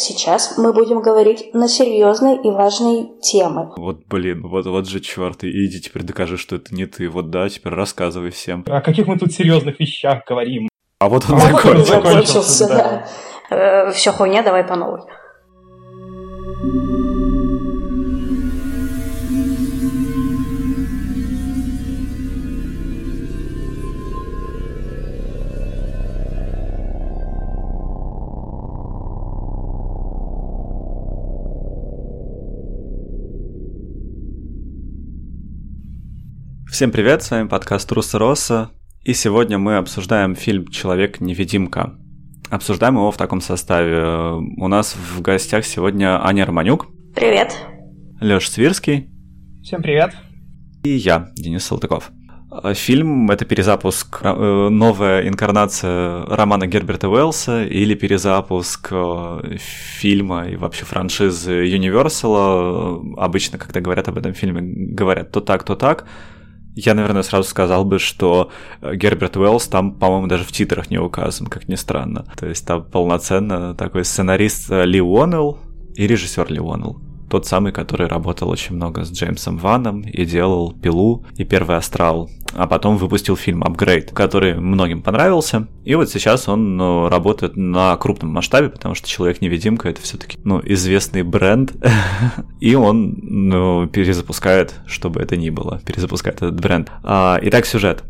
сейчас мы будем говорить на серьезные и важные темы. Вот, блин, вот, вот же черт, иди теперь докажи, что это не ты. Вот да, теперь рассказывай всем. О каких мы тут серьезных вещах говорим? А вот он А вот он закончился. закончился, да. да. Все хуйня, давай по новой. Всем привет, с вами подкаст Руса Росса, и сегодня мы обсуждаем фильм «Человек-невидимка». Обсуждаем его в таком составе. У нас в гостях сегодня Аня Романюк, Привет. Лёш Свирский Всем привет. и я, Денис Салтыков. Фильм — это перезапуск, э, новая инкарнация романа Герберта Уэллса или перезапуск э, фильма и вообще франшизы Universal. Обычно, когда говорят об этом фильме, говорят то так, то так. Я, наверное, сразу сказал бы, что э, Герберт Уэллс там, по-моему, даже в титрах не указан, как ни странно. То есть там полноценно такой сценарист э, Ли Уоннелл и режиссер Ли Уоннелл. Тот самый, который работал очень много с Джеймсом Ваном и делал «Пилу» и «Первый астрал», а потом выпустил фильм «Апгрейд», который многим понравился. И вот сейчас он ну, работает на крупном масштабе, потому что «Человек-невидимка» — это все таки ну, известный бренд, и он ну, перезапускает, чтобы это ни было, перезапускает этот бренд. А, итак, сюжет.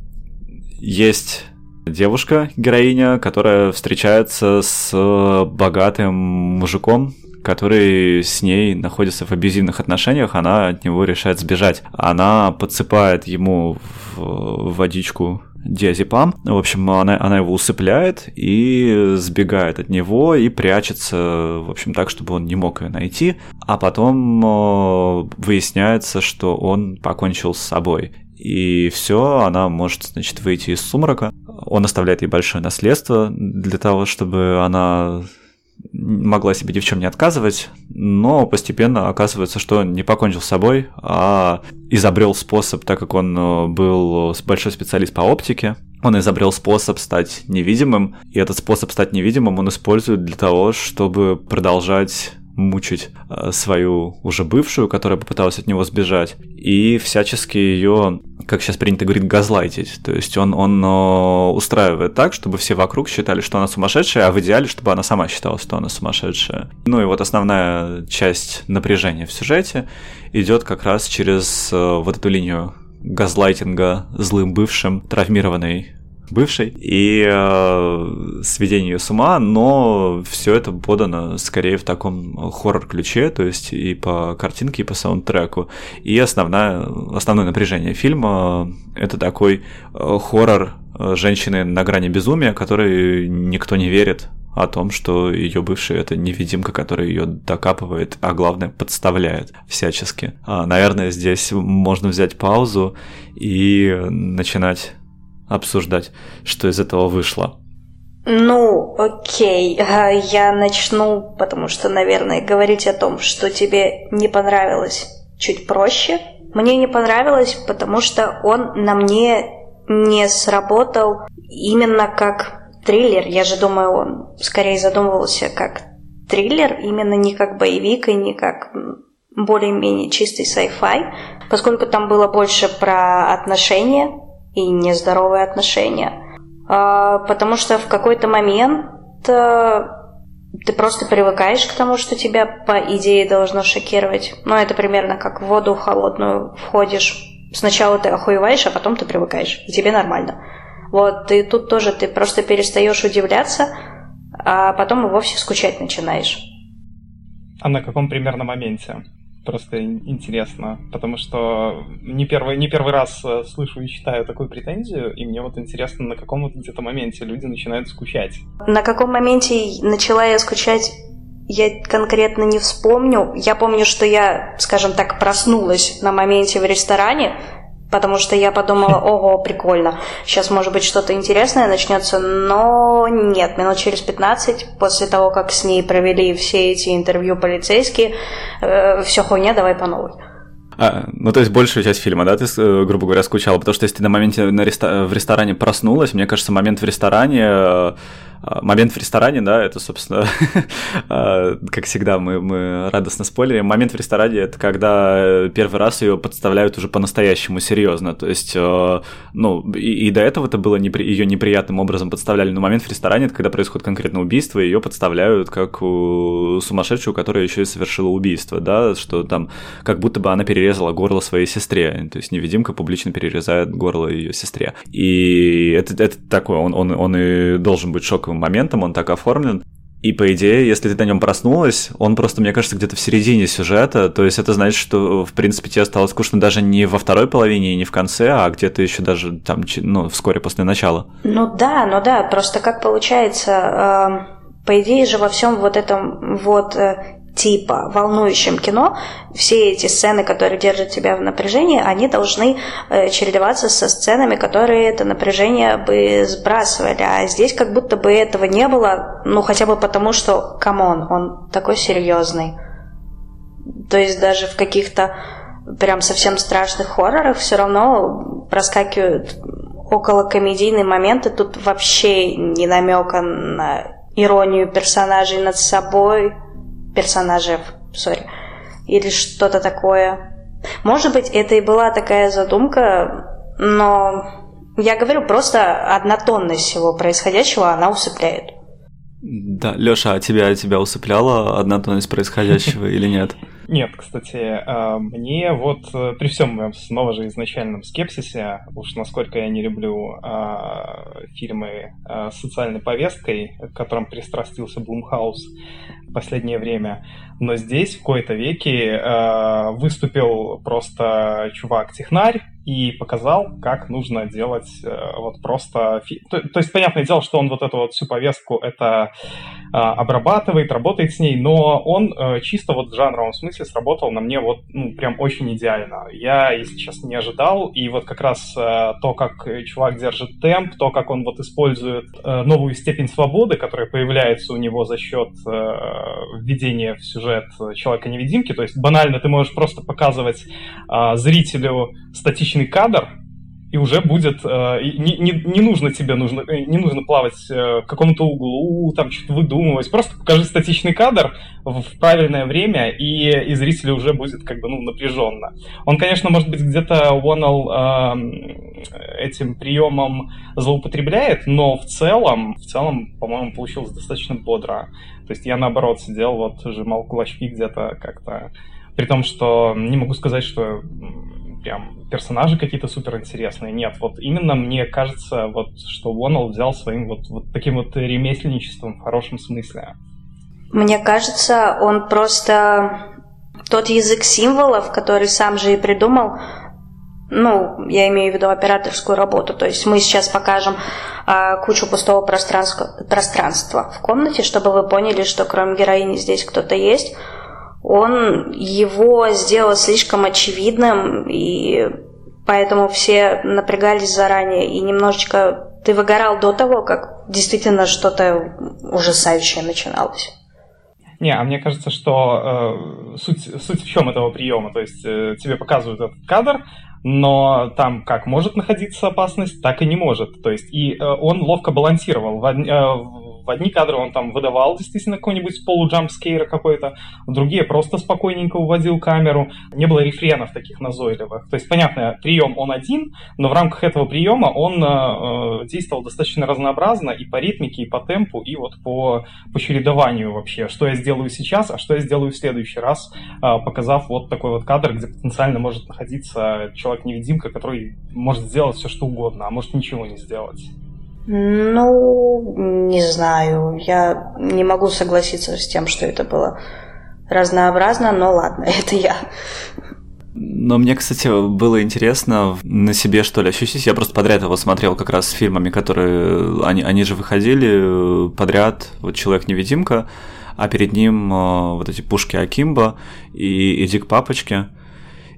Есть девушка, героиня, которая встречается с богатым мужиком, который с ней находится в абьюзивных отношениях, она от него решает сбежать. Она подсыпает ему в водичку диазепам. В общем, она, она его усыпляет и сбегает от него и прячется, в общем, так, чтобы он не мог ее найти. А потом э, выясняется, что он покончил с собой. И все, она может, значит, выйти из сумрака. Он оставляет ей большое наследство для того, чтобы она могла себе ни в чем не отказывать, но постепенно оказывается, что не покончил с собой, а изобрел способ, так как он э, был большой специалист по оптике, он изобрел способ стать невидимым, и этот способ стать невидимым он использует для того, чтобы продолжать мучить э, свою уже бывшую, которая попыталась от него сбежать, и всячески ее, как сейчас принято говорить, газлайтить. То есть он, он э, устраивает так, чтобы все вокруг считали, что она сумасшедшая, а в идеале, чтобы она сама считала, что она сумасшедшая. Ну и вот основная часть напряжения в сюжете идет как раз через э, вот эту линию газлайтинга злым бывшим, травмированной бывшей и э, сведение ее с ума, но все это подано скорее в таком хоррор-ключе, то есть и по картинке, и по саундтреку. И основная, основное напряжение фильма — это такой э, хоррор э, женщины на грани безумия, которой никто не верит о том, что ее бывший это невидимка, которая ее докапывает, а главное подставляет всячески. А, наверное, здесь можно взять паузу и начинать обсуждать, что из этого вышло. Ну, окей, а, я начну, потому что, наверное, говорить о том, что тебе не понравилось, чуть проще. Мне не понравилось, потому что он на мне не сработал именно как триллер. Я же думаю, он скорее задумывался как триллер, именно не как боевик и не как более-менее чистый sci-fi, поскольку там было больше про отношения и нездоровые отношения. А, Потому что в какой-то момент э, ты просто привыкаешь к тому, что тебя, по идее, должно шокировать. Ну, это примерно как в воду холодную входишь. Сначала ты охуеваешь, а потом ты привыкаешь. И тебе нормально. Вот, и тут тоже ты просто перестаешь удивляться, а потом и вовсе скучать начинаешь. А на каком примерно моменте? Просто ин- интересно, потому что не первый, не первый раз э, слышу и читаю такую претензию, и мне вот интересно, на каком вот где-то моменте люди начинают скучать. На каком моменте начала я скучать, я конкретно не вспомню. Я помню, что я, скажем так, проснулась на моменте в ресторане, потому что я подумала, ого, прикольно, сейчас может быть что-то интересное начнется, но нет, минут через 15, после того, как с ней провели все эти интервью полицейские, все хуйня, давай по новой. А, ну, то есть большую часть фильма, да, ты, э, грубо говоря, скучала? Потому что если ты на моменте на реста... в ресторане проснулась, мне кажется, момент в ресторане э, момент в ресторане, да, это, собственно, а, как всегда, мы, мы радостно спойлерим. Момент в ресторане это когда первый раз ее подставляют уже по-настоящему серьезно. То есть, э, ну, и, и до этого это было непри... ее неприятным образом подставляли. Но момент в ресторане это когда происходит конкретно убийство, ее подставляют как сумасшедшую, которая еще и совершила убийство, да, что там как будто бы она перерезала горло своей сестре. То есть невидимка публично перерезает горло ее сестре. И это, это такое, он, он, он и должен быть шоковым моментом, он так оформлен. И по идее, если ты на нем проснулась, он просто, мне кажется, где-то в середине сюжета. То есть это значит, что, в принципе, тебе стало скучно даже не во второй половине и не в конце, а где-то еще даже там, ну, вскоре после начала. Ну да, ну да, просто как получается, э, по идее же во всем вот этом вот э, типа волнующем кино, все эти сцены, которые держат тебя в напряжении, они должны э, чередоваться со сценами, которые это напряжение бы сбрасывали. А здесь как будто бы этого не было, ну хотя бы потому, что, come on, он такой серьезный. То есть даже в каких-то прям совсем страшных хоррорах все равно проскакивают около комедийные моменты. Тут вообще не намека на иронию персонажей над собой – персонажей, сори, или что-то такое. Может быть, это и была такая задумка, но я говорю, просто однотонность всего происходящего, она усыпляет. Да, Лёша, а тебя, тебя усыпляла однотонность происходящего или нет? Нет, кстати, а, мне вот э, при всем моем снова же изначальном скепсисе, уж насколько я не люблю а, фильмы а, с социальной повесткой, к которым пристрастился Блумхаус последнее время, но здесь в кои-то веке выступил просто чувак-технарь, и показал, как нужно делать э, вот просто... То, то есть, понятное дело, что он вот эту вот всю повестку это э, обрабатывает, работает с ней, но он э, чисто вот в жанровом смысле сработал на мне вот ну, прям очень идеально. Я, если честно, не ожидал, и вот как раз э, то, как чувак держит темп, то, как он вот использует э, новую степень свободы, которая появляется у него за счет э, введения в сюжет Человека-невидимки, то есть банально ты можешь просто показывать э, зрителю статичный кадр, и уже будет э, не, не, не нужно тебе нужно э, не нужно плавать э, к какому-то углу там что-то выдумывать. Просто покажи статичный кадр в, в правильное время и, и зрителю уже будет как бы ну напряженно. Он конечно может быть где-то Уоннелл э, этим приемом злоупотребляет но в целом в целом по-моему получилось достаточно бодро. То есть я наоборот сидел вот сжимал кулачки где-то как-то. При том что не могу сказать что прям персонажи какие-то супер интересные. Нет, вот именно мне кажется, вот, что Уоннелл взял своим вот, вот таким вот ремесленничеством в хорошем смысле. Мне кажется, он просто тот язык символов, который сам же и придумал, ну, я имею в виду операторскую работу. То есть мы сейчас покажем а, кучу пустого пространства, пространства в комнате, чтобы вы поняли, что кроме героини здесь кто-то есть он его сделал слишком очевидным, и поэтому все напрягались заранее, и немножечко ты выгорал до того, как действительно что-то ужасающее начиналось. Не, а мне кажется, что э, суть, суть в чем этого приема. То есть э, тебе показывают этот кадр, но там как может находиться опасность, так и не может. То есть и э, он ловко балансировал. В, э, одни кадры он там выдавал действительно какой-нибудь полуджампскейр какой-то, другие просто спокойненько уводил камеру. Не было рефренов таких назойливых. То есть, понятно, прием он один, но в рамках этого приема он э, действовал достаточно разнообразно и по ритмике, и по темпу, и вот по, по чередованию вообще. Что я сделаю сейчас, а что я сделаю в следующий раз, э, показав вот такой вот кадр, где потенциально может находиться человек-невидимка, который может сделать все, что угодно, а может ничего не сделать. Ну, не знаю. Я не могу согласиться с тем, что это было разнообразно, но ладно, это я. Но мне, кстати, было интересно на себе, что ли, ощутить. Я просто подряд его смотрел как раз с фильмами, которые... Они, они же выходили подряд. Вот «Человек-невидимка», а перед ним э, вот эти пушки Акимба и, и Дик Папочки.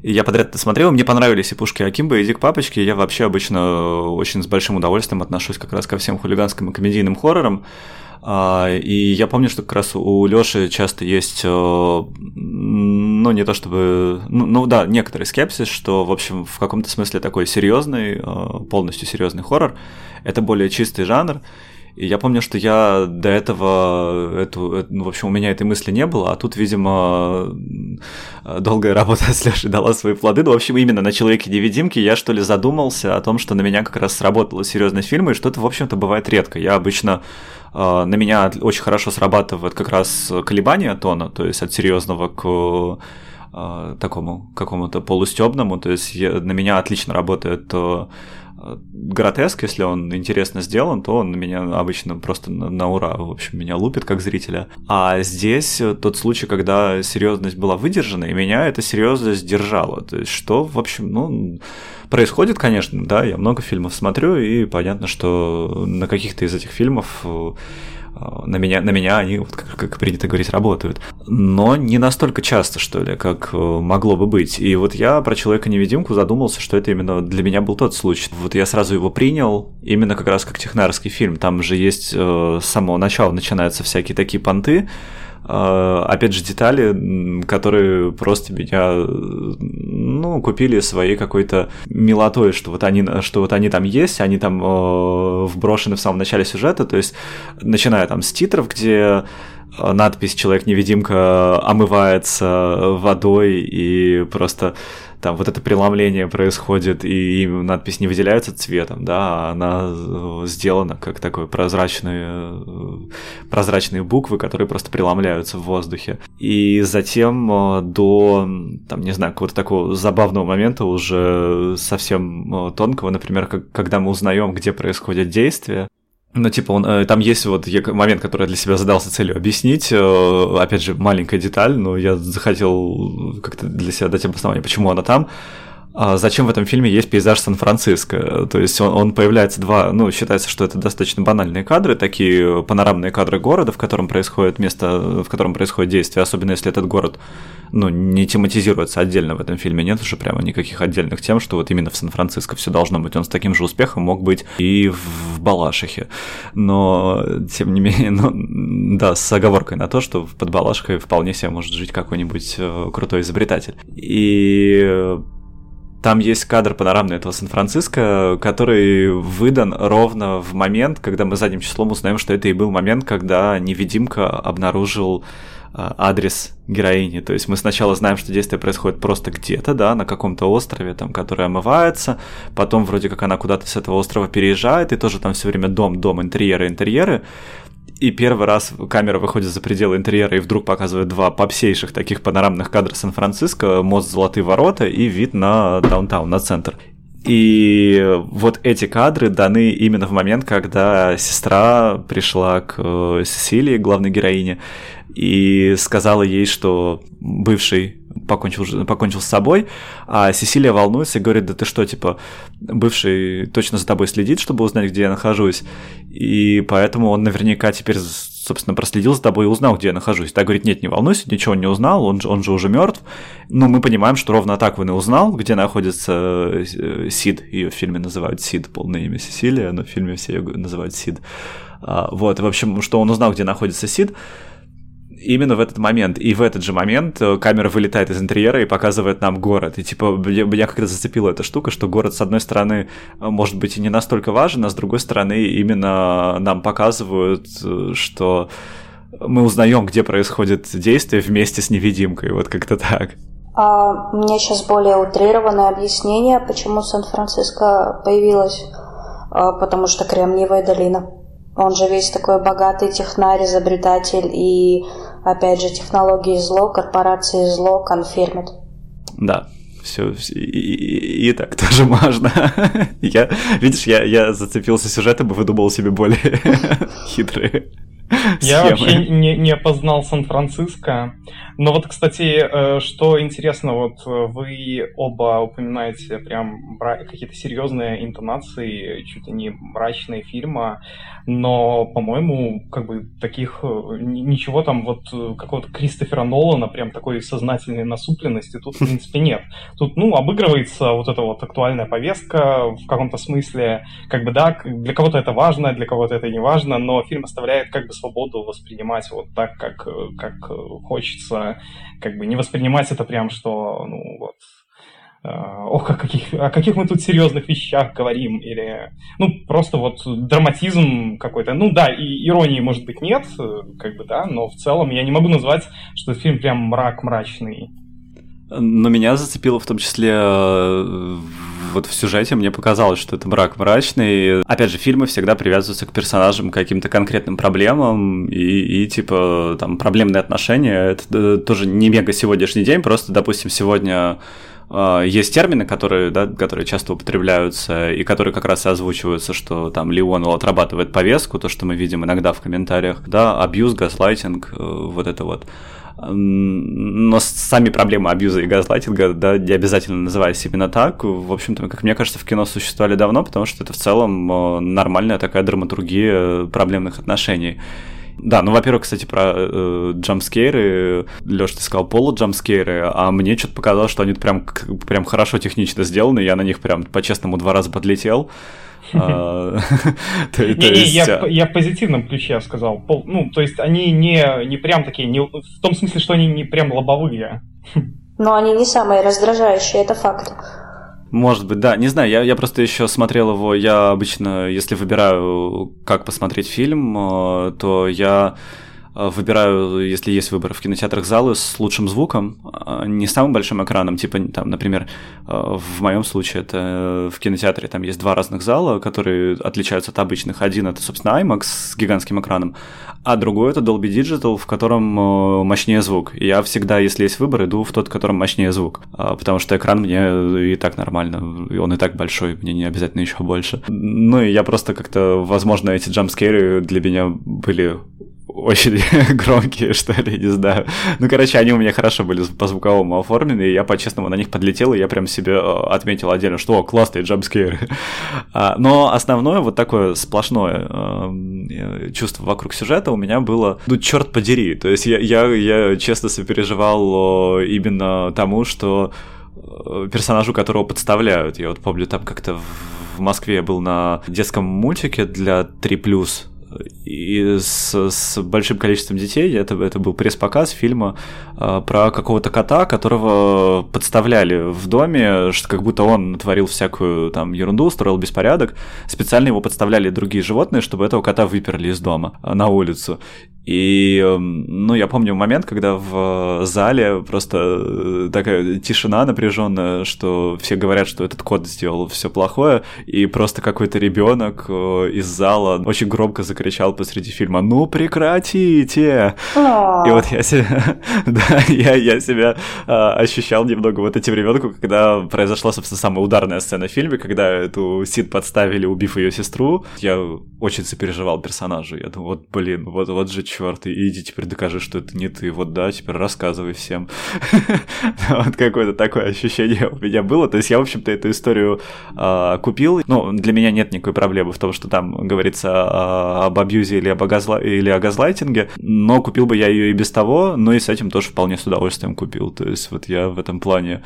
И я подряд смотрел, мне понравились и пушки Акимба, и Дик Папочки. Я вообще обычно очень с большим удовольствием отношусь как раз ко всем хулиганским и комедийным хоррорам. А, и я помню, что как раз у Лёши часто есть, э, ну, не то чтобы... Ну, ну да, некоторый скепсис, что, в общем, в каком-то смысле такой серьезный, э, полностью серьезный хоррор — это более чистый жанр, и я помню, что я до этого, эту, ну, в общем, у меня этой мысли не было, а тут, видимо, долгая работа с Лешей дала свои плоды. Ну, в общем, именно на «Человеке-невидимке» я, что ли, задумался о том, что на меня как раз сработала серьезность фильма, и что это, в общем-то, бывает редко. Я обычно э, на меня очень хорошо срабатывает как раз колебание тона, то есть от серьезного к э, такому какому-то полустебному, то есть я, на меня отлично работает э, гротеск, если он интересно сделан, то он меня обычно просто на, на ура, в общем, меня лупит как зрителя. А здесь тот случай, когда серьезность была выдержана, и меня эта серьезность держала. То есть, что, в общем, ну, происходит, конечно, да, я много фильмов смотрю, и понятно, что на каких-то из этих фильмов на меня, на меня они, вот, как, как принято говорить, работают. Но не настолько часто, что ли, как э, могло бы быть. И вот я про Человека-невидимку задумался, что это именно для меня был тот случай. Вот я сразу его принял, именно как раз как технарский фильм. Там же есть э, с самого начала начинаются всякие такие понты, опять же, детали, которые просто меня, ну, купили своей какой-то милотой, что вот они, что вот они там есть, они там э, вброшены в самом начале сюжета, то есть, начиная там с титров, где надпись «Человек-невидимка» омывается водой и просто там вот это преломление происходит, и надпись не выделяется цветом, да, а она э, сделана как такой прозрачные, э, прозрачные буквы, которые просто преломляются в воздухе. И затем э, до, там, не знаю, какого-то такого забавного момента, уже совсем тонкого, например, как, когда мы узнаем, где происходит действие, ну, типа, он, э, там есть вот момент, который я для себя задался целью объяснить. Э, опять же, маленькая деталь, но я захотел как-то для себя дать обоснование, почему она там. А зачем в этом фильме есть пейзаж Сан-Франциско? То есть он, он появляется два, ну, считается, что это достаточно банальные кадры, такие панорамные кадры города, в котором происходит место, в котором происходит действие, особенно если этот город, ну, не тематизируется отдельно в этом фильме, нет уже прямо никаких отдельных тем, что вот именно в Сан-Франциско все должно быть. Он с таким же успехом мог быть и в Балашихе. Но, тем не менее, ну, да, с оговоркой на то, что под Балашкой вполне себе может жить какой-нибудь э, крутой изобретатель. И там есть кадр панорамный этого Сан-Франциско, который выдан ровно в момент, когда мы задним числом узнаем, что это и был момент, когда невидимка обнаружил а, адрес героини. То есть мы сначала знаем, что действие происходит просто где-то, да, на каком-то острове, там, который омывается, потом вроде как она куда-то с этого острова переезжает, и тоже там все время дом, дом, интерьеры, интерьеры, и первый раз камера выходит за пределы интерьера и вдруг показывает два попсейших таких панорамных кадра Сан-Франциско, мост Золотые ворота и вид на даунтаун, на центр. И вот эти кадры даны именно в момент, когда сестра пришла к э, Сесилии, главной героине, и сказала ей, что бывший покончил, покончил с собой, а Сесилия волнуется и говорит, да ты что, типа, бывший точно за тобой следит, чтобы узнать, где я нахожусь, и поэтому он наверняка теперь, собственно, проследил за тобой и узнал, где я нахожусь. Так говорит, нет, не волнуйся, ничего не узнал, он же, он же уже мертв. Но мы понимаем, что ровно так он и узнал, где находится э, Сид, ее в фильме называют Сид, полное имя Сесилия, но в фильме все ее называют Сид. А, вот, в общем, что он узнал, где находится Сид, именно в этот момент. И в этот же момент э, камера вылетает из интерьера и показывает нам город. И типа меня как-то зацепила эта штука, что город, с одной стороны, э, может быть и не настолько важен, а с другой стороны, именно нам показывают, э, что мы узнаем, где происходит действие вместе с невидимкой. Вот как-то так. А, у меня сейчас более утрированное объяснение, почему Сан-Франциско появилось. А, потому что Кремниевая долина. Он же весь такой богатый технарь, изобретатель и Опять же, технологии зло, корпорации зло конфирмят. Да, все, и, и, и так тоже можно. я, видишь, я, я зацепился сюжетом и выдумал себе более хитрые я вообще не, не опознал Сан-Франциско. Но вот, кстати, э, что интересно, вот э, вы оба упоминаете прям какие-то серьезные интонации, чуть ли не мрачные фильма, но, по-моему, как бы таких э, ничего там вот какого-то Кристофера Нолана, прям такой сознательной насупленности тут, в принципе, нет. Тут, ну, обыгрывается вот эта вот актуальная повестка в каком-то смысле, как бы, да, для кого-то это важно, для кого-то это не важно, но фильм оставляет как бы свободу воспринимать вот так, как, как хочется, как бы не воспринимать это прям, что, ну, вот, о каких, о каких мы тут серьезных вещах говорим, или, ну, просто вот драматизм какой-то, ну, да, и иронии, может быть, нет, как бы, да, но в целом я не могу назвать, что фильм прям мрак мрачный. Но меня зацепило в том числе э, вот в сюжете мне показалось, что это брак мрачный. Опять же, фильмы всегда привязываются к персонажам, к каким-то конкретным проблемам, и, и типа там проблемные отношения. Это э, тоже не мега сегодняшний день, просто, допустим, сегодня э, есть термины, которые, да, которые часто употребляются и которые как раз и озвучиваются, что там Леонел отрабатывает повестку, то, что мы видим иногда в комментариях, да, абьюз, газлайтинг, вот это вот но сами проблемы абьюза и газлайтинга, да, не обязательно назывались именно так. В общем-то, как мне кажется, в кино существовали давно, потому что это в целом э, нормальная такая драматургия проблемных отношений. Да, ну, во-первых, кстати, про э, джампскейры. Лёш, ты сказал полу джампскейры, а мне что-то показалось, что они прям, прям хорошо технично сделаны, я на них прям по-честному два раза подлетел. А, Не-не, я в позитивном ключе сказал. Ну, то есть они не не прям такие, в том смысле, что они не прям лобовые. Но они не самые раздражающие, это факт. Может быть, да. Не знаю, я, я просто еще смотрел его. Я обычно, если выбираю, как посмотреть фильм, э, то я выбираю, если есть выбор в кинотеатрах залы с лучшим звуком, а не самым большим экраном, типа там, например, э, в моем случае это в кинотеатре там есть два разных зала, которые отличаются от обычных. Один это, собственно, IMAX с гигантским экраном, а другой это Dolby Digital, в котором э, мощнее звук. И я всегда, если есть выбор, иду в тот, в котором мощнее звук, потому что экран мне и так нормально, и он и так большой, мне не обязательно еще больше. Ну и я просто как-то, возможно, эти джампскейры для меня были очень громкие, что ли, не знаю. Ну, короче, они у меня хорошо были по звуковому оформлены, и я по-честному на них подлетел, и я прям себе э, отметил отдельно, что о, классные джампскейры. А, но основное вот такое сплошное э, чувство вокруг сюжета у меня было, ну, черт подери. То есть я, я, я честно сопереживал именно тому, что э, персонажу, которого подставляют. Я вот помню, там как-то в Москве я был на детском мультике для 3+, и с, с большим количеством детей. Это, это был пресс-показ фильма э, про какого-то кота, которого подставляли в доме, что как будто он натворил всякую там ерунду, устроил беспорядок. Специально его подставляли другие животные, чтобы этого кота выперли из дома э, на улицу. И, эм, ну, я помню момент, когда в зале просто э, такая тишина напряженная, что все говорят, что этот кот сделал все плохое, и просто какой-то ребенок э, из зала очень громко закричал посреди фильма «Ну прекратите!» И вот я себя, да, я, я себя а, ощущал немного вот этим ребенку, когда произошла, собственно, самая ударная сцена в фильме, когда эту Сид подставили, убив ее сестру. Я очень сопереживал персонажу. Я думаю, вот, блин, вот, вот же черт, иди теперь докажи, что это не ты, вот да, теперь рассказывай всем. Вот какое-то такое ощущение у меня было. То есть я, в общем-то, эту историю а, купил. Ну, для меня нет никакой проблемы в том, что там говорится об абьюзе или, об агазла... или о газлайтинге, но купил бы я ее и без того, но и с этим тоже вполне с удовольствием купил. То есть вот я в этом плане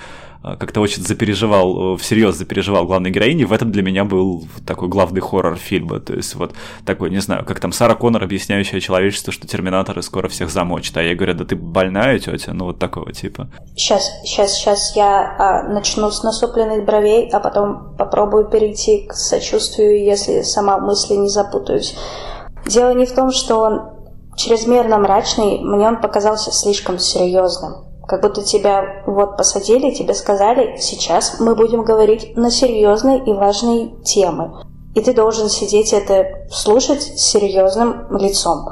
а, как-то очень запереживал, э, всерьез запереживал главной героини. В этом для меня был такой главный хоррор фильма. То есть вот такой, не знаю, как там Сара Коннор, объясняющая человечеству, что терминаторы скоро всех замочат. А я говорю, да ты больная тетя, ну вот такого типа. Сейчас, сейчас, сейчас я а, начну с насупленных бровей, а потом попробую перейти к сочувствию, если сама мысли не запутаюсь. Дело не в том, что он чрезмерно мрачный, мне он показался слишком серьезным. Как будто тебя вот посадили, тебе сказали, сейчас мы будем говорить на серьезные и важные темы. И ты должен сидеть это слушать серьезным лицом.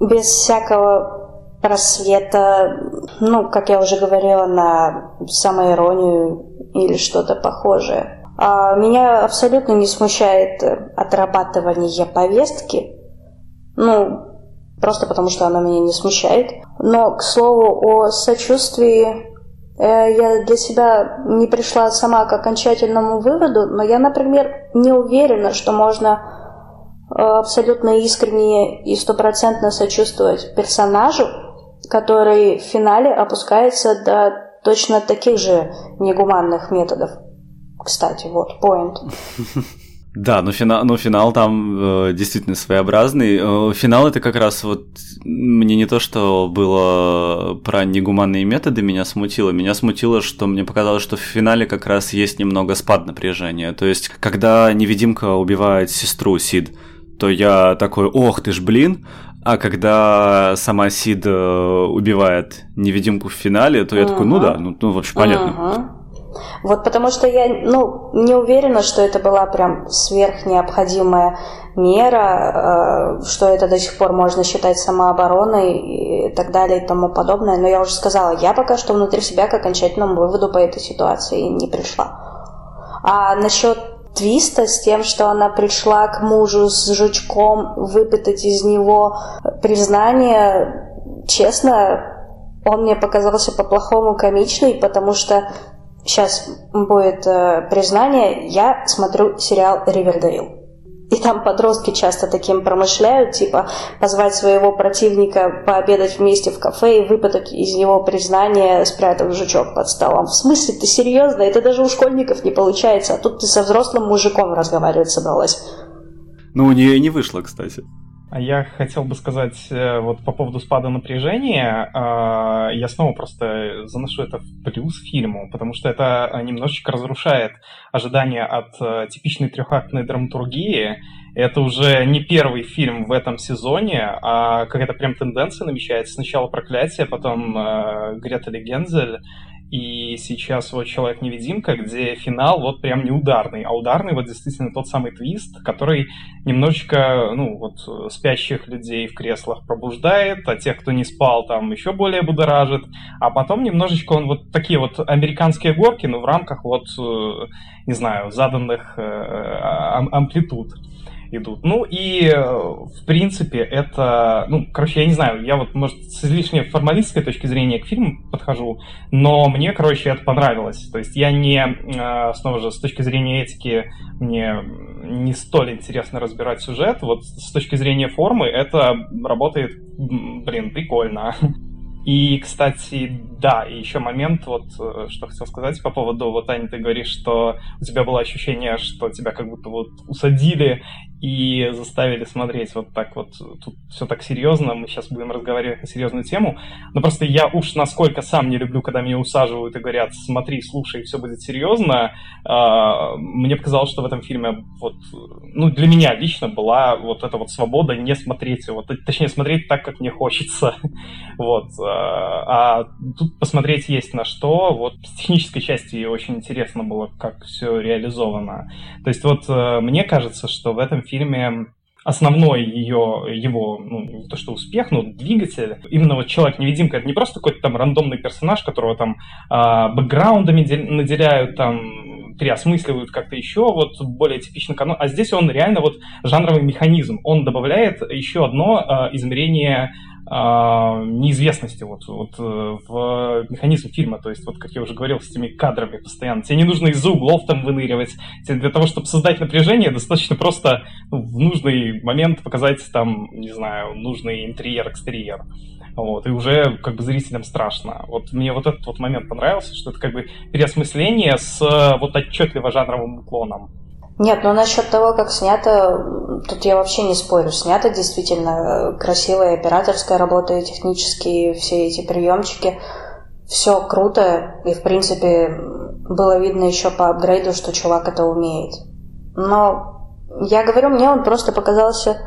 Без всякого просвета, ну, как я уже говорила, на самоиронию или что-то похожее. А меня абсолютно не смущает отрабатывание повестки. Ну, просто потому что она меня не смущает. Но, к слову, о сочувствии э, я для себя не пришла сама к окончательному выводу, но я, например, не уверена, что можно э, абсолютно искренне и стопроцентно сочувствовать персонажу, который в финале опускается до точно таких же негуманных методов. Кстати, вот, point. Да, но финал, но финал там э, действительно своеобразный. Э, финал это как раз вот мне не то, что было про негуманные методы меня смутило, меня смутило, что мне показалось, что в финале как раз есть немного спад напряжения. То есть, когда невидимка убивает сестру Сид, то я такой, ох ты ж, блин, а когда сама Сид э, убивает невидимку в финале, то я uh-huh. такой, ну да, ну, ну вообще понятно. Uh-huh. Вот потому что я, ну, не уверена, что это была прям сверхнеобходимая мера, э, что это до сих пор можно считать самообороной и так далее и тому подобное. Но я уже сказала, я пока что внутри себя к окончательному выводу по этой ситуации не пришла. А насчет твиста с тем, что она пришла к мужу с жучком выпытать из него признание, честно, он мне показался по-плохому комичный, потому что сейчас будет э, признание, я смотрю сериал «Ривердейл». И там подростки часто таким промышляют, типа позвать своего противника пообедать вместе в кафе и выпытать из него признание, спрятав жучок под столом. В смысле, ты серьезно? Это даже у школьников не получается, а тут ты со взрослым мужиком разговаривать собралась. Ну, у нее и не вышло, кстати. А я хотел бы сказать э, вот по поводу спада напряжения. А, я снова просто заношу это в плюс фильму, потому что это немножечко разрушает ожидания от э, типичной трехактной драматургии. Это уже не первый фильм в этом сезоне, а какая-то прям тенденция намечается. Сначала «Проклятие», потом э, «Гретель и Гензель», и сейчас вот «Человек-невидимка», где финал вот прям не ударный, а ударный вот действительно тот самый твист, который немножечко, ну, вот спящих людей в креслах пробуждает, а тех, кто не спал, там еще более будоражит, а потом немножечко он вот такие вот американские горки, но в рамках вот, э, не знаю, заданных э, амплитуд идут. Ну и, э, в принципе, это, ну, короче, я не знаю, я вот, может, с излишне формалистской точки зрения к фильму подхожу, но мне, короче, это понравилось. То есть я не, э, снова же, с точки зрения этики, мне не столь интересно разбирать сюжет, вот с точки зрения формы это работает, блин, прикольно. И, кстати, да, и еще момент, вот, э, что хотел сказать по поводу, вот, Аня, ты говоришь, что у тебя было ощущение, что тебя как будто вот усадили и заставили смотреть вот так вот, тут все так серьезно, мы сейчас будем разговаривать на серьезную тему, но просто я уж насколько сам не люблю, когда меня усаживают и говорят, смотри, слушай, все будет серьезно, а, мне показалось, что в этом фильме вот, ну, для меня лично была вот эта вот свобода не смотреть, вот, точнее, смотреть так, как мне хочется, вот, а, а тут посмотреть есть на что, вот, с технической части очень интересно было, как все реализовано, то есть вот э, мне кажется, что в этом фильме фильме основной ее, его, ну, не то что успех, но двигатель, именно вот Человек-невидимка, это не просто какой-то там рандомный персонаж, которого там э, бэкграундами наделяют, там, переосмысливают как-то еще, вот более типично канон, а здесь он реально вот жанровый механизм, он добавляет еще одно э, измерение неизвестности вот, вот э, в механизм фильма. То есть, вот как я уже говорил, с этими кадрами постоянно. Тебе не нужно из-за углов там выныривать. Тебе для того, чтобы создать напряжение, достаточно просто ну, в нужный момент показать там, не знаю, нужный интерьер-экстерьер. Вот, и уже как бы зрителям страшно. Вот мне вот этот вот момент понравился, что это как бы переосмысление с вот отчетливо жанровым уклоном. Нет, ну насчет того, как снято, тут я вообще не спорю. Снято действительно э, красивая операторская работа, и технические все эти приемчики. Все круто, и в принципе было видно еще по апгрейду, что чувак это умеет. Но я говорю, мне он просто показался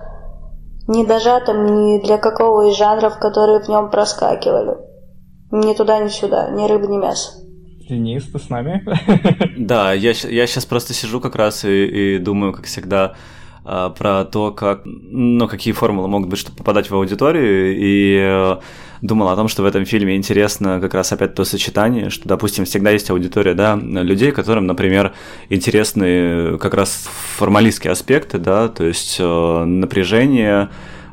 недожатым ни для какого из жанров, которые в нем проскакивали. Ни туда, ни сюда, ни рыба, ни мясо. Денис, ты с нами? Да, я, я сейчас просто сижу как раз и, и думаю, как всегда, а, про то, как, ну, какие формулы могут быть, чтобы попадать в аудиторию, и э, думал о том, что в этом фильме интересно как раз опять то сочетание, что, допустим, всегда есть аудитория, да, людей, которым, например, интересны как раз формалистские аспекты, да, то есть э, напряжение,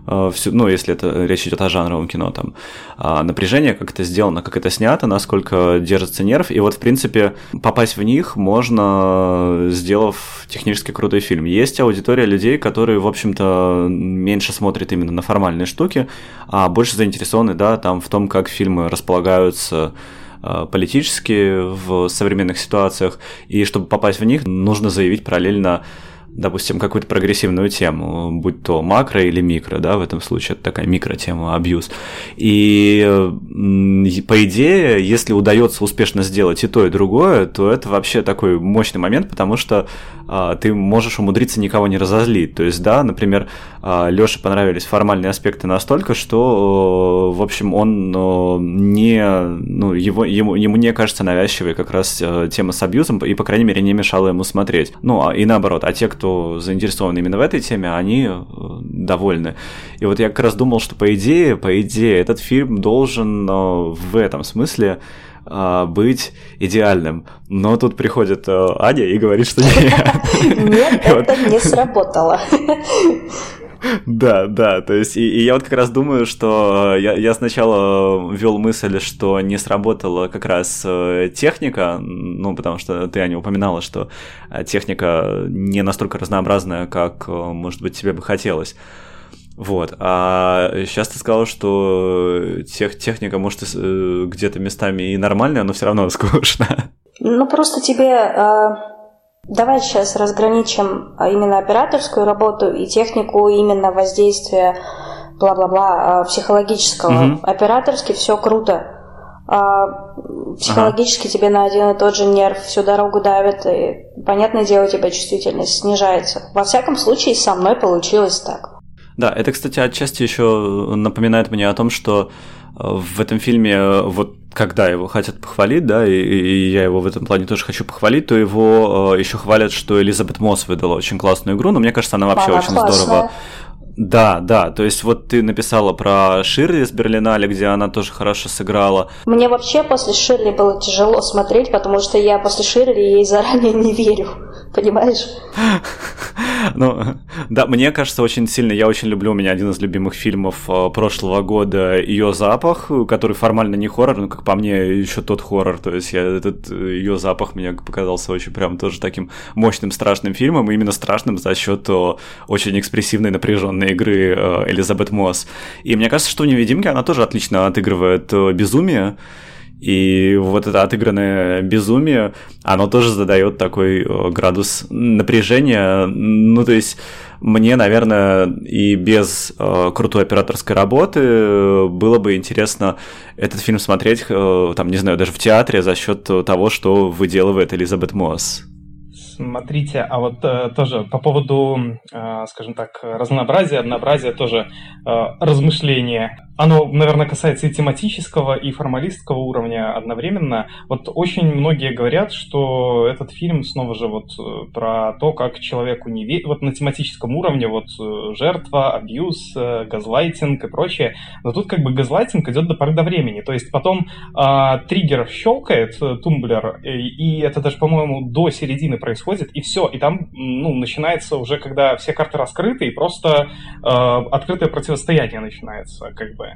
всю, ну, если это речь идет о жанровом кино, там, а напряжение, как это сделано, как это снято, насколько держится нерв, и вот, в принципе, попасть в них можно, сделав технически крутой фильм. Есть аудитория людей, которые, в общем-то, меньше смотрят именно на формальные штуки, а больше заинтересованы, да, там, в том, как фильмы располагаются э, политически в современных ситуациях, и чтобы попасть в них, нужно заявить параллельно допустим, какую-то прогрессивную тему, будь то макро или микро, да, в этом случае это такая микротема, абьюз. И по идее, если удается успешно сделать и то, и другое, то это вообще такой мощный момент, потому что а, ты можешь умудриться никого не разозлить. То есть, да, например, а, Лёше понравились формальные аспекты настолько, что, в общем, он не, ну, его, ему, ему не кажется навязчивой как раз э, тема с абьюзом, и, по крайней мере, не мешала ему смотреть. Ну, а, и наоборот, а те, кто заинтересован именно в этой теме, они э, довольны. И вот я как раз думал, что по идее, по идее, этот фильм должен в этом смысле а, быть идеальным. Но тут приходит э, Аня и говорит, что нет. Нет, это не сработало. Да, да, то есть, и, и я вот как раз думаю, что я, я сначала ввел мысль, что не сработала как раз э, техника, ну, потому что ты, Аня, упоминала, что э, техника не настолько разнообразная, как, может быть, тебе бы хотелось. Вот. А сейчас ты сказал, что тех, техника, может, э, где-то местами и нормальная, но все равно скучно. Ну, просто тебе... Давай сейчас разграничим а, именно операторскую работу и технику именно воздействия бла-бла-бла а, психологического. Угу. Операторски все круто. А психологически ага. тебе на один и тот же нерв всю дорогу давит, и, понятное дело, у тебя чувствительность снижается. Во всяком случае, со мной получилось так. Да, это, кстати, отчасти еще напоминает мне о том, что в этом фильме э, вот когда его хотят похвалить, да, и, и я его в этом плане тоже хочу похвалить, то его э, еще хвалят, что Элизабет Мосс выдала очень классную игру, но мне кажется, она вообще она очень классная. здорово да, да, то есть вот ты написала про Ширли с Берлинале, где она тоже хорошо сыграла. Мне вообще после Ширли было тяжело смотреть, потому что я после Ширли ей заранее не верю, понимаешь? Ну, да, мне кажется, очень сильно, я очень люблю, у меня один из любимых фильмов э, прошлого года «Ее запах», который формально не хоррор, но, как по мне, еще тот хоррор, то есть я, этот э, «Ее запах» мне показался очень прям тоже таким мощным, страшным фильмом, именно страшным за счет э, очень экспрессивной, напряженной современной игры э, Элизабет Мосс. И мне кажется, что в «Невидимке» она тоже отлично отыгрывает э, безумие, и вот это отыгранное безумие, оно тоже задает такой э, градус напряжения. Ну, то есть мне, наверное, и без э, крутой операторской работы было бы интересно этот фильм смотреть, э, там, не знаю, даже в театре за счет того, что выделывает Элизабет Мосс. Смотрите, а вот э, тоже по поводу, э, скажем так, разнообразия, однообразия тоже э, размышления. Оно, наверное, касается и тематического, и формалистского уровня одновременно. Вот очень многие говорят, что этот фильм снова же вот э, про то, как человеку не верить, вот на тематическом уровне, вот э, жертва, абьюз, э, газлайтинг и прочее. Но тут как бы газлайтинг идет до поры до времени. То есть потом э, триггер щелкает, тумблер, и, и это даже, по-моему, до середины происходит, и все. И там ну, начинается уже, когда все карты раскрыты, и просто э, открытое противостояние начинается, как бы.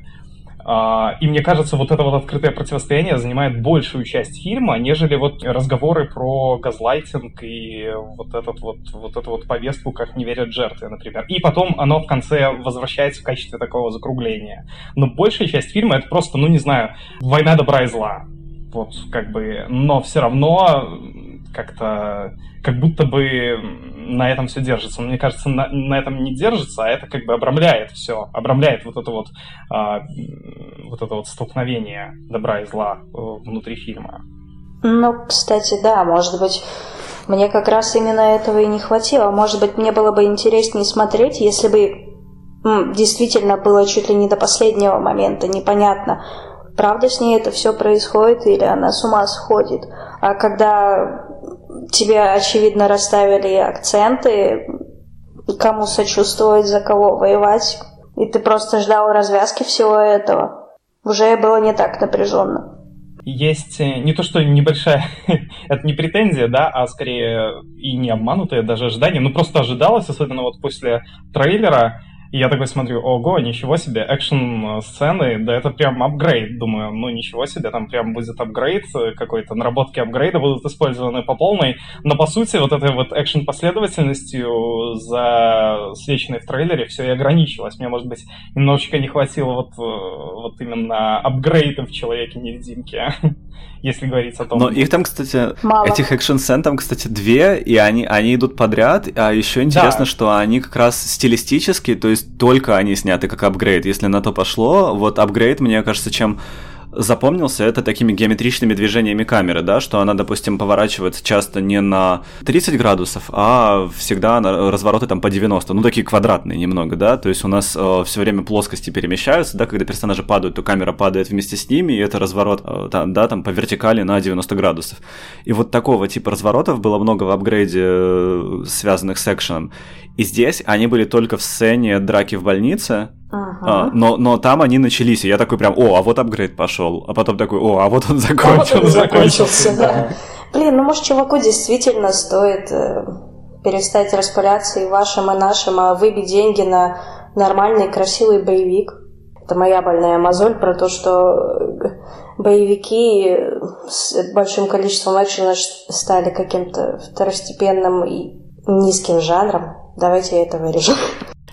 А, и мне кажется, вот это вот открытое противостояние занимает большую часть фильма, нежели вот разговоры про газлайтинг и вот, этот вот, вот эту вот повестку, как не верят жертве, например. И потом оно в конце возвращается в качестве такого закругления. Но большая часть фильма это просто, ну не знаю, война добра и зла. Вот, как бы, но все равно как-то, как будто бы на этом все держится. Но мне кажется, на, на этом не держится, а это как бы обрамляет все, обрамляет вот это вот, а, вот это вот столкновение добра и зла э, внутри фильма. Ну, кстати, да, может быть, мне как раз именно этого и не хватило. Может быть, мне было бы интереснее смотреть, если бы действительно было чуть ли не до последнего момента непонятно, правда с ней это все происходит или она с ума сходит. А когда тебе, очевидно, расставили акценты, кому сочувствовать, за кого воевать, и ты просто ждал развязки всего этого. Уже было не так напряженно. Есть э, не то, что небольшая, это не претензия, да, а скорее и не обманутое даже ожидание, но просто ожидалось, особенно вот после трейлера, И я такой смотрю, ого, ничего себе, экшн-сцены, да это прям апгрейд. Думаю, ну ничего себе, там прям будет апгрейд какой-то, наработки апгрейда будут использованы по полной. Но по сути вот этой вот экшн-последовательностью засвеченной в трейлере все и ограничилось. Мне, может быть, немножечко не хватило вот, вот именно апгрейда в Человеке-невидимке, если говорить о том. Но их там, кстати, Мало. этих экшн-сцен там, кстати, две, и они, они идут подряд, а еще интересно, да. что они как раз стилистически, то есть есть только они сняты как апгрейд. Если на то пошло, вот апгрейд, мне кажется, чем запомнился это такими геометричными движениями камеры, да, что она, допустим, поворачивается часто не на 30 градусов, а всегда на развороты там по 90, ну такие квадратные немного, да, то есть у нас э, все время плоскости перемещаются, да, когда персонажи падают, то камера падает вместе с ними, и это разворот, э, там, да, там по вертикали на 90 градусов. И вот такого типа разворотов было много в апгрейде, э, связанных с экшеном. И здесь они были только в сцене драки в больнице, Ага. А, но, но там они начались, и я такой прям, о, а вот апгрейд пошел, а потом такой, о, а вот он закончился. А вот он закончился, да. Блин, ну может чуваку действительно стоит э, перестать распыляться и вашим, и нашим, а выбить деньги на нормальный, красивый боевик. Это моя больная мозоль про то, что э, боевики с большим количеством экшена стали каким-то второстепенным и низким жанром. Давайте это вырежем.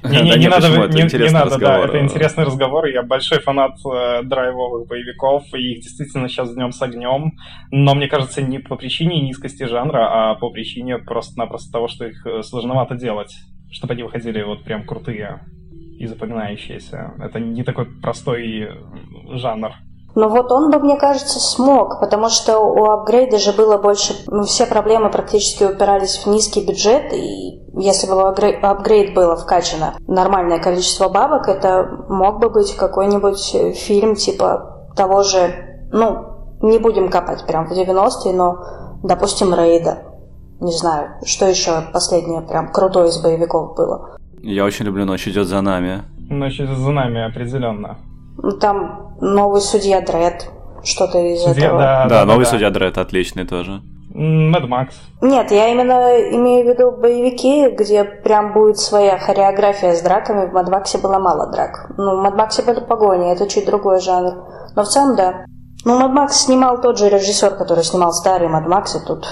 Не, не, не надо, не, не надо, да, это интересный разговор. Я большой фанат э, драйвовых боевиков, и их действительно сейчас днем с огнем. Но мне кажется, не по причине низкости жанра, а по причине просто-напросто того, что их э, сложновато делать, чтобы они выходили вот прям крутые и запоминающиеся. Это не такой простой э, жанр. Но вот он бы, мне кажется, смог, потому что у апгрейда же было больше... Ну, все проблемы практически упирались в низкий бюджет, и если бы апгрейд было вкачано нормальное количество бабок, это мог бы быть какой-нибудь фильм типа того же... Ну, не будем копать прям в 90-е, но, допустим, Рейда. Не знаю, что еще последнее прям крутое из боевиков было. Я очень люблю «Ночь идет за нами». «Ночь идет за нами» определенно. Там новый судья Дред, что-то из судья, этого. Да, да, да новый да. судья Дред отличный тоже. Мэд Макс. Нет, я именно имею в виду боевики, где прям будет своя хореография с драками. В Мэд Максе было мало драк. Ну, в Мэд Максе были погони, это чуть другой жанр. Но в целом, да. Ну, Мэд Макс снимал тот же режиссер, который снимал старый Мэд Макс, и тут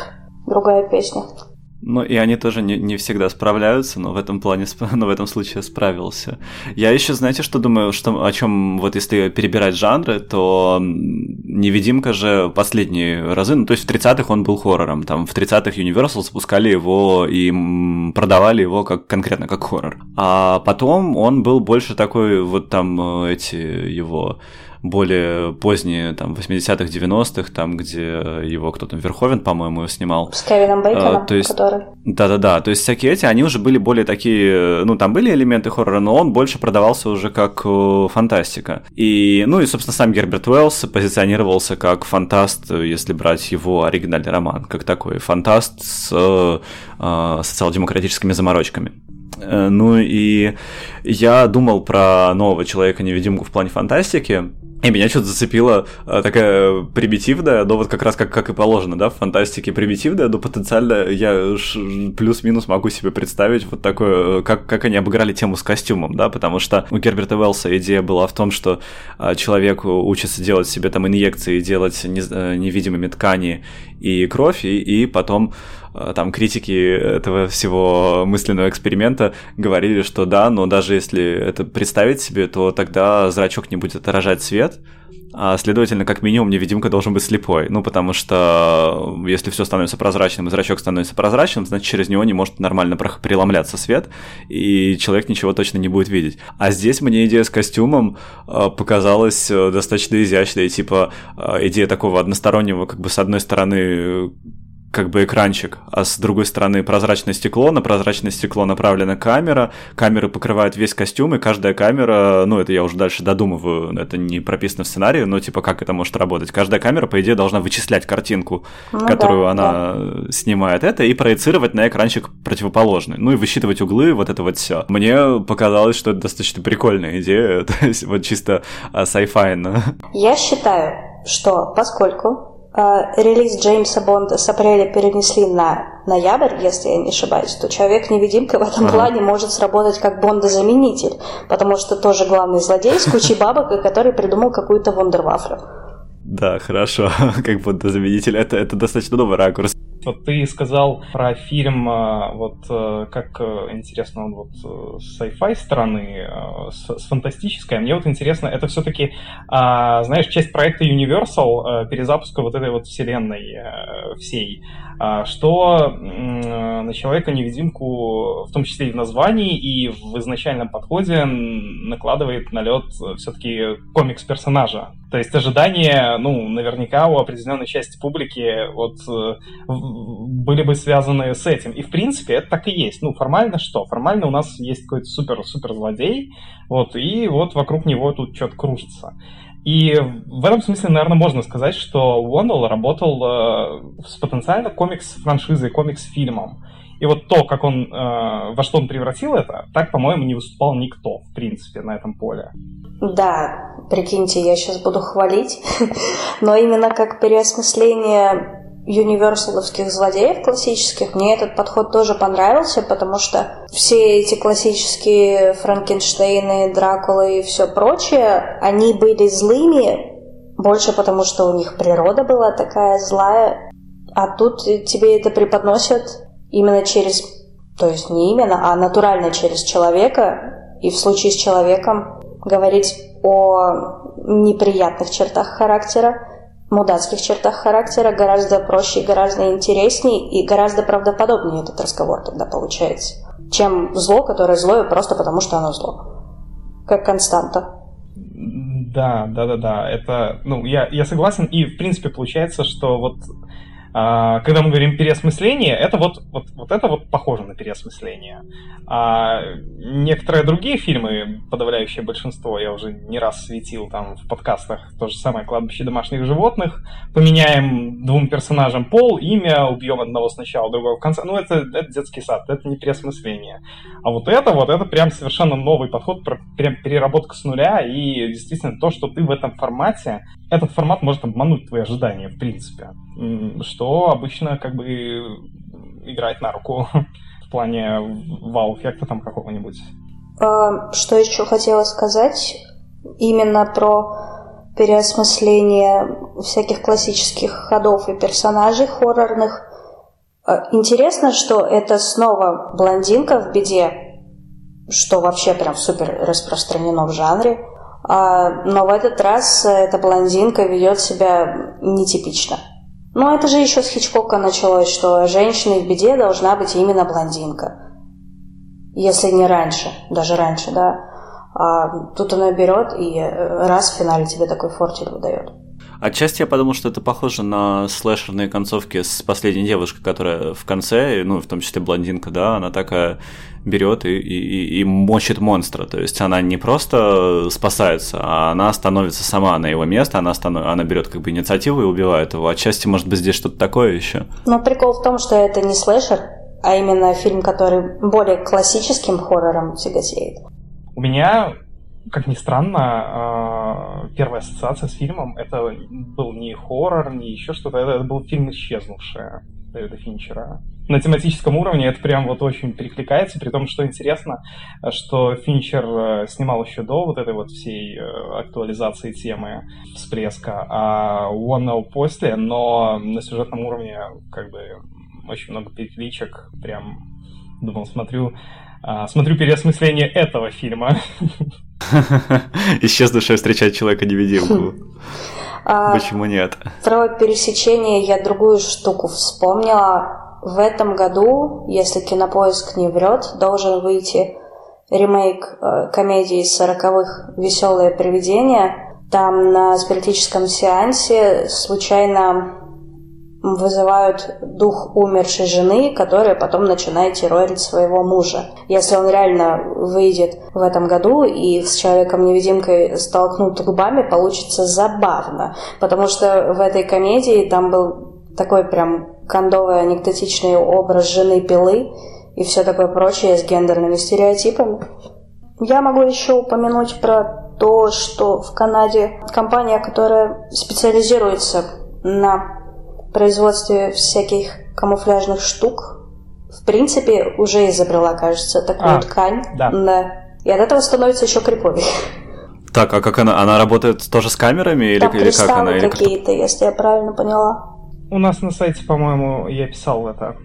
другая песня. Ну, и они тоже не, не всегда справляются, но в этом плане, но в этом случае справился. Я еще, знаете, что думаю, что, о чем вот если перебирать жанры, то невидимка же последние разы, ну, то есть в 30-х он был хоррором, там в 30-х Universal спускали его и продавали его как конкретно как хоррор. А потом он был больше такой, вот там э, эти его более поздние, там, 80-х, 90-х, там, где его кто то Верховен, по-моему, снимал. С Кевином Бейконом, а, то есть, который... Да-да-да, то есть всякие эти, они уже были более такие, ну, там были элементы хоррора, но он больше продавался уже как э, фантастика. И, ну, и, собственно, сам Герберт Уэллс позиционировался как фантаст, если брать его оригинальный роман, как такой фантаст с э, социал-демократическими заморочками. Э, ну и я думал про нового человека-невидимку в плане фантастики, и меня что-то зацепила а, такая примитивная, но вот как раз как, как и положено, да, в фантастике примитивная, но потенциально я плюс-минус могу себе представить вот такое, как, как они обыграли тему с костюмом, да, потому что у Герберта Уэллса идея была в том, что а, человек учится делать себе там инъекции, делать э, невидимыми ткани и кровь, и, и потом Э, там критики этого всего мысленного эксперимента говорили, что да, но даже если это представить себе, то тогда зрачок не будет отражать свет, а следовательно, как минимум, невидимка должен быть слепой. Ну, потому что э, если все становится прозрачным, и зрачок становится прозрачным, значит, через него не может нормально преломляться свет, и человек ничего точно не будет видеть. А здесь мне идея с костюмом э, показалась достаточно изящной, типа идея такого одностороннего, как бы с одной стороны как бы экранчик, а с другой стороны прозрачное стекло, на прозрачное стекло направлена камера, камеры покрывают весь костюм, и каждая камера, ну, это я уже дальше додумываю, это не прописано в сценарии, но типа как это может работать? Каждая камера, по идее, должна вычислять картинку, ну, которую да, она да. снимает это, и проецировать на экранчик противоположный, ну и высчитывать углы, вот это вот все. Мне показалось, что это достаточно прикольная идея, то есть вот чисто а, sci-fi. Я считаю, что поскольку релиз Джеймса Бонда с апреля перенесли на ноябрь, если я не ошибаюсь, то Человек-невидимка в этом плане может сработать как Бонда-заменитель, потому что тоже главный злодей с кучей бабок, который придумал какую-то вундервафлю. Да, хорошо, как Бонда-заменитель. Это, это достаточно новый ракурс. Вот ты сказал про фильм, а, вот э, как э, интересно он вот с sci-fi стороны, э, с, с фантастической. Мне вот интересно, это все-таки, а, знаешь, часть проекта Universal, перезапуска вот этой вот вселенной всей. А, что на Человека-невидимку, в том числе и в названии, и в изначальном подходе накладывает налет все-таки комикс персонажа. То есть ожидания, ну, наверняка у определенной части публики вот были бы связаны с этим. И, в принципе, это так и есть. Ну, формально что? Формально у нас есть какой-то супер-супер злодей, вот, и вот вокруг него тут что-то кружится. И в этом смысле, наверное, можно сказать, что Уондл работал э, с потенциально комикс-франшизой, комикс-фильмом. И вот то, как он, э, во что он превратил это, так, по-моему, не выступал никто, в принципе, на этом поле. Да, прикиньте, я сейчас буду хвалить, но именно как переосмысление юниверсаловских злодеев классических, мне этот подход тоже понравился, потому что все эти классические Франкенштейны, Дракулы и все прочее, они были злыми больше потому, что у них природа была такая злая, а тут тебе это преподносят именно через, то есть не именно, а натурально через человека, и в случае с человеком говорить о неприятных чертах характера, мудацких чертах характера гораздо проще, гораздо интереснее и гораздо правдоподобнее этот разговор тогда получается, чем зло, которое злое просто потому, что оно зло. Как константа. Да, да, да, да. Это, ну, я, я согласен. И, в принципе, получается, что вот а, когда мы говорим переосмысление, это вот, вот, вот это вот похоже на переосмысление. А некоторые другие фильмы, подавляющее большинство, я уже не раз светил там в подкастах, то же самое «Кладбище домашних животных», поменяем двум персонажам пол, имя, убьем одного сначала, другого в конце. Ну, это, это детский сад, это не переосмысление. А вот это вот, это прям совершенно новый подход, прям переработка с нуля, и действительно то, что ты в этом формате, этот формат может обмануть твои ожидания, в принципе. Что обычно как бы играет на руку в плане вау-эффекта там какого-нибудь. А, что еще хотела сказать? Именно про переосмысление всяких классических ходов и персонажей хоррорных. А, интересно, что это снова блондинка в беде, что вообще прям супер распространено в жанре. А, но в этот раз эта блондинка ведет себя нетипично. Но это же еще с Хичкока началось, что женщина в беде должна быть именно блондинка. Если не раньше, даже раньше, да. А тут она берет и раз в финале тебе такой фортель выдает. Отчасти я подумал, что это похоже на слэшерные концовки с последней девушкой, которая в конце, ну, в том числе блондинка, да, она такая берет и, и, и мочит монстра. То есть она не просто спасается, а она становится сама на его место, она, станов... она берет как бы инициативу и убивает его. Отчасти, может быть, здесь что-то такое еще. Но прикол в том, что это не слэшер, а именно фильм, который более классическим хоррором тяготеет. У меня как ни странно, а, первая ассоциация с фильмом это был не хоррор, не еще что-то, это был фильм «Исчезнувшая» Дэвида Финчера. На тематическом уровне это прям вот очень перекликается, при том, что интересно, что Финчер э, снимал еще до вот этой вот всей э, актуализации темы всплеска, а One Now после, но на сюжетном уровне как бы очень много перекличек, прям думал, смотрю, а, смотрю переосмысление этого фильма. Исчезнувшая встречать человека-невидимку. А, Почему нет? Про пересечение я другую штуку вспомнила. В этом году, если кинопоиск не врет, должен выйти ремейк э, комедии 40-х «Веселое привидение». Там на спиритическом сеансе случайно вызывают дух умершей жены, которая потом начинает террорить своего мужа. Если он реально выйдет в этом году и с человеком-невидимкой столкнут губами, получится забавно. Потому что в этой комедии там был такой прям кондовый анекдотичный образ жены пилы и все такое прочее с гендерными стереотипами. Я могу еще упомянуть про то, что в Канаде компания, которая специализируется на производстве всяких камуфляжных штук в принципе уже изобрела, кажется, такую а, ткань. Да. да. И от этого становится еще криповее. Так, а как она? Она работает тоже с камерами Там или, или как она? какие-то, если я правильно поняла. У нас на сайте, по-моему, я писал это.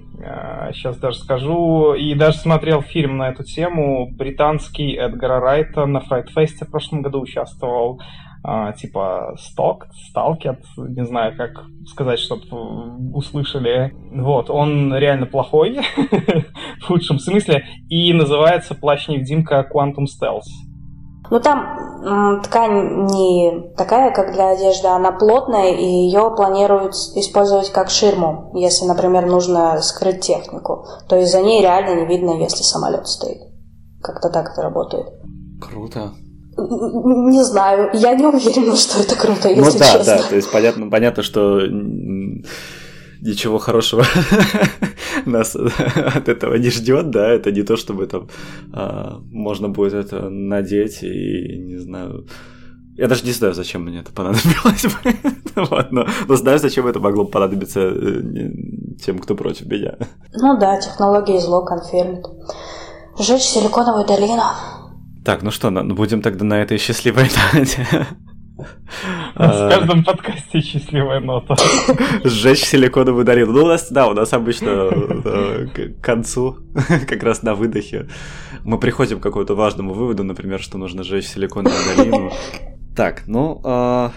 Сейчас э, даже скажу. И даже смотрел фильм на эту тему. Британский Эдгара Райта на Фрайтфесте в прошлом году участвовал. А, типа Сток, Сталкет, не знаю, как сказать, чтобы услышали. Вот, он реально плохой, в худшем смысле, и называется «Плащ-невидимка Quantum Stealth». Ну там ткань не такая, как для одежды, она плотная, и ее планируют использовать как ширму, если, например, нужно скрыть технику. То есть за ней реально не видно, если самолет стоит. Как-то так это работает. Круто. Не знаю, я не уверена, что это круто, если ну, да, честно. да, то есть понятно, понятно, что ничего хорошего нас от этого не ждет, да, это не то, чтобы там а, можно будет это надеть и, не знаю, я даже не знаю, зачем мне это понадобилось. вот, но, но знаю, зачем это могло понадобиться э, тем, кто против меня. Ну да, технология зло конфирмит. Жечь силиконовую долину. Так, ну что, ну, будем тогда на этой счастливой ноте. В каждом подкасте счастливая нота. Сжечь силиконовую долину. Ну, у нас, да, у нас обычно э, к концу, как раз на выдохе, мы приходим к какому-то важному выводу, например, что нужно сжечь силиконовую долину. Так, ну, а,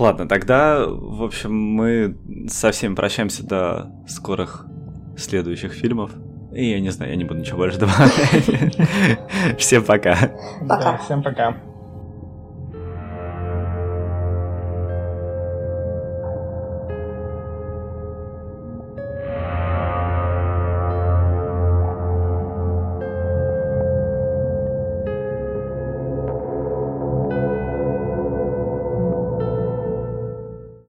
ладно, тогда, в общем, мы со всеми прощаемся до скорых следующих фильмов. И я не знаю, я не буду ничего больше добавлять. Всем пока. Пока. всем пока.